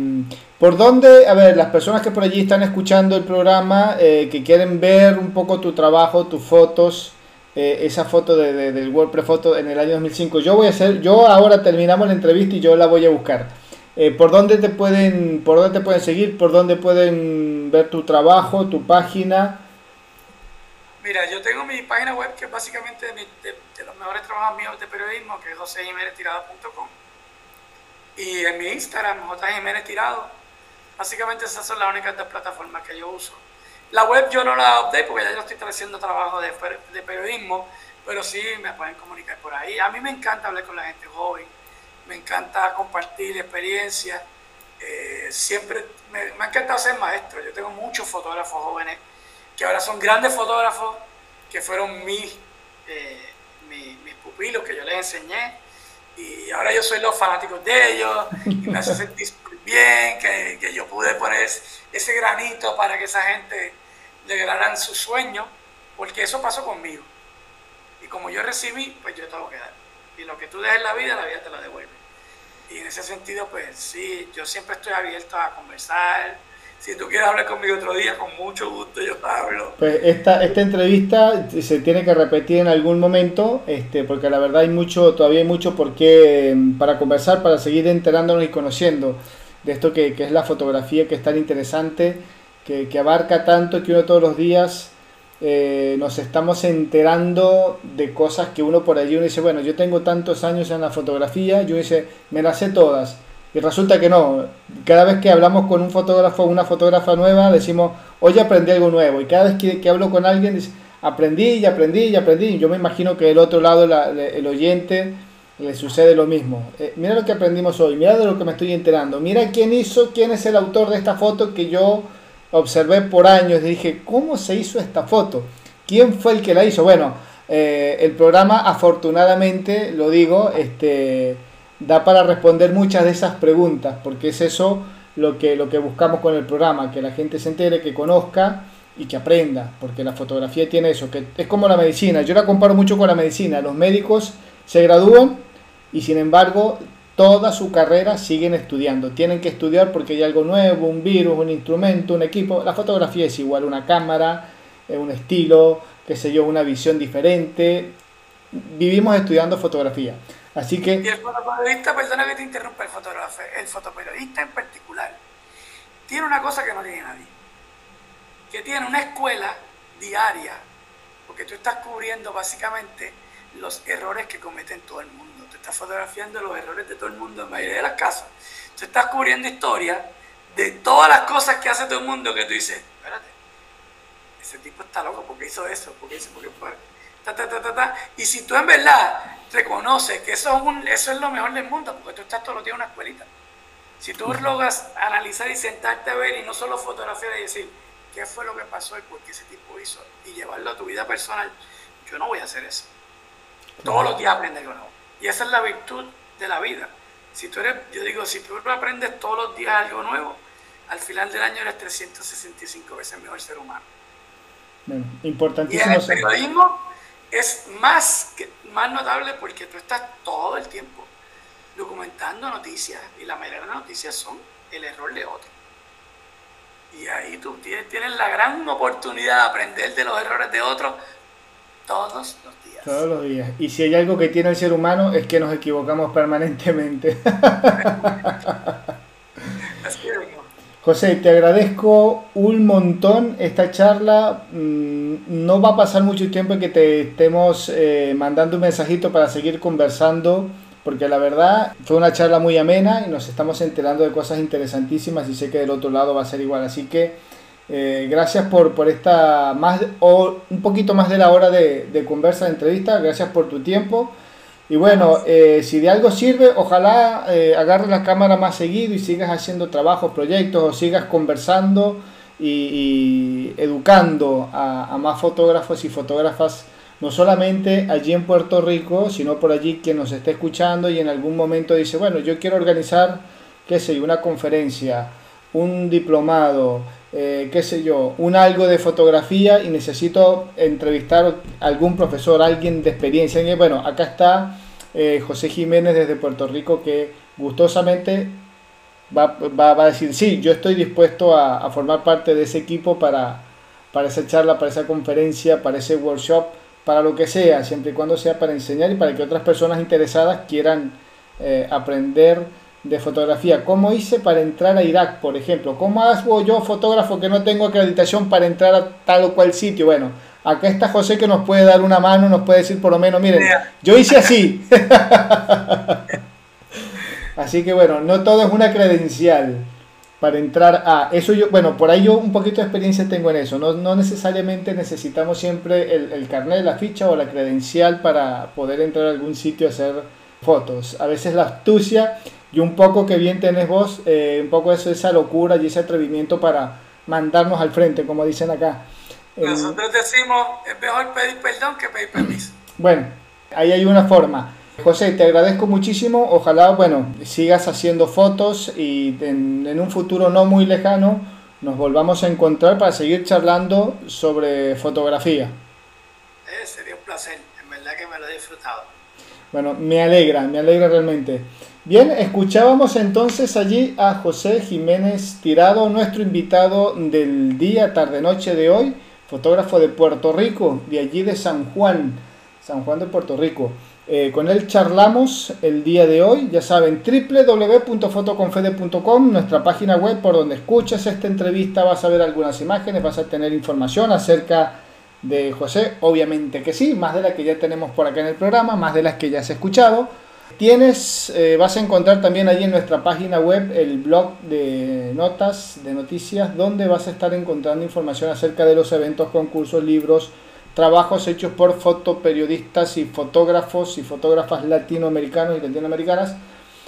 A: ¿Por dónde, a ver, las personas que por allí están escuchando el programa, eh, que quieren ver un poco tu trabajo, tus fotos, eh, esa foto de, del WordPress Photo en el año 2005. Yo voy a hacer, yo ahora terminamos la entrevista y yo la voy a buscar. Eh, ¿Por dónde te pueden, por dónde te pueden seguir? ¿Por dónde pueden ver tu trabajo, tu página?
B: Mira, yo tengo mi página web que es básicamente de, los mejores trabajos míos de periodismo, que es josejiméneztirado.com. Y en mi Instagram, Tirado. Básicamente esas son las únicas dos plataformas que yo uso. La web yo no la update porque ya yo estoy haciendo trabajo de, de, periodismo, pero sí me pueden comunicar por ahí. A mí me encanta hablar con la gente joven, me encanta compartir experiencias. Eh, siempre me, me, ha encantado ser maestro. Yo tengo muchos fotógrafos jóvenes que ahora son grandes fotógrafos, que fueron mis, eh, mis, mis pupilos que yo les enseñé. Y ahora yo soy los fanáticos de ellos y me hace sentir bien, que, que, yo pude poner ese granito para que esa gente lograran su sueño, porque eso pasó conmigo. Y como yo recibí, pues yo tengo que dar. Y lo que tú dejes en la vida, la vida te lo devuelve. Y en ese sentido, pues sí, yo siempre estoy abierto a conversar. Si tú quieres hablar conmigo otro día, con mucho gusto yo hablo.
A: Pues esta, esta entrevista se tiene que repetir en algún momento, este, porque la verdad hay mucho, todavía hay mucho por qué, para conversar, para seguir enterándonos y conociendo de esto que, es la fotografía, que es tan interesante, que, abarca tanto que uno todos los días eh, nos estamos enterando de cosas que uno por allí uno dice, bueno, yo tengo tantos años en la fotografía, yo dice, me las sé todas. Y resulta que no, cada vez que hablamos con un fotógrafo o una fotógrafa nueva, decimos, hoy aprendí algo nuevo. Y cada vez que, hablo con alguien, dice, aprendí y aprendí y aprendí. Yo me imagino que del otro lado el oyente le sucede lo mismo. Eh, mira lo que aprendimos hoy, mira de lo que me estoy enterando, mira quién hizo, quién es el autor de esta foto que yo observé por años y dije, ¿cómo se hizo esta foto? ¿Quién fue el que la hizo? Bueno, eh, el programa afortunadamente, lo digo, este, da para responder muchas de esas preguntas, porque es eso lo que, lo que buscamos con el programa, que la gente se entere, que conozca y que aprenda, porque la fotografía tiene eso, que es como la medicina, yo la comparo mucho con la medicina, los médicos se gradúan y sin embargo toda su carrera siguen estudiando. Tienen que estudiar porque hay algo nuevo, un virus, un instrumento, un equipo. La fotografía es igual, una cámara, eh, un estilo, qué sé yo, una visión diferente. Vivimos estudiando fotografía. Así que...
B: Y el fotoperiodista, perdona que te interrumpa, el fotógrafo, el fotoperiodista en particular, tiene una cosa que no tiene nadie. Que tiene una escuela diaria, porque tú estás cubriendo básicamente los errores que cometen todo el mundo estás fotografiando los errores de todo el mundo en mayoría de las casas. Tú estás cubriendo historias de todas las cosas que hace todo el mundo que tú dices, espérate, ese tipo está loco porque hizo eso, porque hizo, porque fue, ta, ta, ta, ta, Y si tú en verdad reconoces que eso es, un, eso es lo mejor del mundo, porque tú estás todos los días en una escuelita. Si tú logras analizar y sentarte a ver y no solo fotografiar y decir, ¿qué fue lo que pasó y por qué ese tipo hizo? Y llevarlo a tu vida personal, yo no voy a hacer eso. Todos los días aprende algo nuevo. Y esa es la virtud de la vida. Si tú eres, yo digo, si tú aprendes todos los días algo nuevo, al final del año eres 365 veces mejor ser humano.
A: importantísimo.
B: Y el periodismo es más, más notable porque tú estás todo el tiempo documentando noticias y la mayoría de las noticias son el error de otro. Y ahí tú tienes, tienes la gran oportunidad de aprender de los errores de otros todos los días.
A: Todos los días. Y si hay algo que tiene el ser humano es que nos equivocamos permanentemente. José, te agradezco un montón esta charla. Mm, no va a pasar mucho tiempo que te estemos eh, mandando un mensajito para seguir conversando, porque la verdad fue una charla muy amena y nos estamos enterando de cosas interesantísimas y sé que del otro lado va a ser igual. Así que eh, gracias por, por esta más o un poquito más de la hora de conversa, de entrevista. Gracias por tu tiempo. Y bueno, eh, si de algo sirve, ojalá eh, agarres la cámara más seguido y sigas haciendo trabajos, proyectos o sigas conversando y, educando a, más fotógrafos y fotógrafas no solamente allí en Puerto Rico, sino por allí quien nos esté escuchando y en algún momento dice, bueno, yo quiero organizar, qué sé una conferencia, un diplomado, eh, qué sé yo, un algo de fotografía y necesito entrevistar a algún profesor, alguien de experiencia. Y bueno, acá está eh, José Jiménez desde Puerto Rico que gustosamente va, va, a decir, sí, yo estoy dispuesto a, a, formar parte de ese equipo para, para esa charla, para esa conferencia, para ese workshop, para lo que sea, siempre y cuando sea para enseñar y para que otras personas interesadas quieran eh, aprender de fotografía. ¿Cómo hice para entrar a Irak, por ejemplo? ¿Cómo hago yo, fotógrafo, que no tengo acreditación para entrar a tal o cual sitio? Bueno, acá está José que nos puede dar una mano, nos puede decir por lo menos, miren, yo hice así. así que bueno, no todo es una credencial para entrar a eso yo bueno por ahí yo un poquito de experiencia tengo en eso no, no necesariamente necesitamos siempre el, el carnet la ficha o la credencial para poder entrar a algún sitio a hacer fotos a veces la astucia y un poco que bien tenés vos eh, un poco eso esa locura y ese atrevimiento para mandarnos al frente como dicen acá
B: nosotros decimos es mejor pedir perdón que pedir permiso
A: bueno ahí hay una forma José, te agradezco muchísimo. Ojalá, bueno, sigas haciendo fotos y en, un futuro no muy lejano nos volvamos a encontrar para seguir charlando sobre fotografía.
B: Eh, sería un placer, en verdad que me lo he disfrutado.
A: Bueno, me alegra, me alegra realmente. Bien, escuchábamos entonces allí a José Jiménez Tirado, nuestro invitado del día, tarde, noche de hoy, fotógrafo de Puerto Rico, de allí de San Juan, San Juan de Puerto Rico. Eh, con él charlamos el día de hoy, ya saben, www.fotoconfede.com, nuestra página web por donde escuchas esta entrevista vas a ver algunas imágenes, vas a tener información acerca de José, obviamente que sí, más de las que ya tenemos por acá en el programa, más de las que ya has escuchado. Tienes, eh, vas a encontrar también allí en nuestra página web el blog de notas, de noticias, donde vas a estar encontrando información acerca de los eventos, concursos, libros, trabajos hechos por fotoperiodistas y fotógrafos y fotógrafas latinoamericanos y latinoamericanas,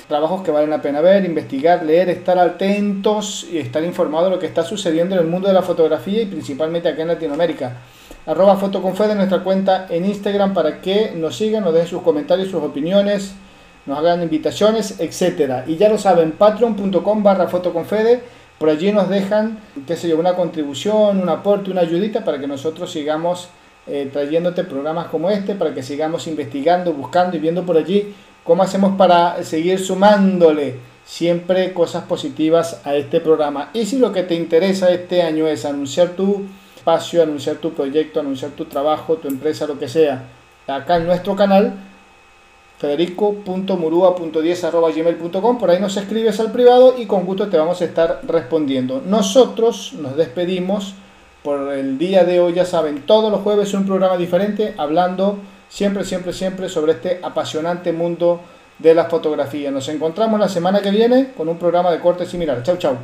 A: trabajos que valen la pena ver, investigar, leer, estar atentos y estar informados de lo que está sucediendo en el mundo de la fotografía y principalmente aquí en Latinoamérica. Arroba Fotoconfede, nuestra cuenta en Instagram para que nos sigan, nos den sus comentarios, sus opiniones, nos hagan invitaciones, etc. Y ya lo saben, patreon.com barra fotoconfede, por allí nos dejan, qué sé yo, una contribución, un aporte, una ayudita para que nosotros sigamos eh, trayéndote programas como este para que sigamos investigando, buscando y viendo por allí cómo hacemos para seguir sumándole siempre cosas positivas a este programa. Y si lo que te interesa este año es anunciar tu espacio, anunciar tu proyecto, anunciar tu trabajo, tu empresa, lo que sea, acá en nuestro canal, federico.murua.10.gmail.com, por ahí nos escribes al privado y con gusto te vamos a estar respondiendo. Nosotros nos despedimos por el día de hoy, ya saben, todos los jueves un programa diferente, hablando siempre, siempre, siempre sobre este apasionante mundo de la fotografía. Nos encontramos la semana que viene con un programa de corte similar. Chau, chau.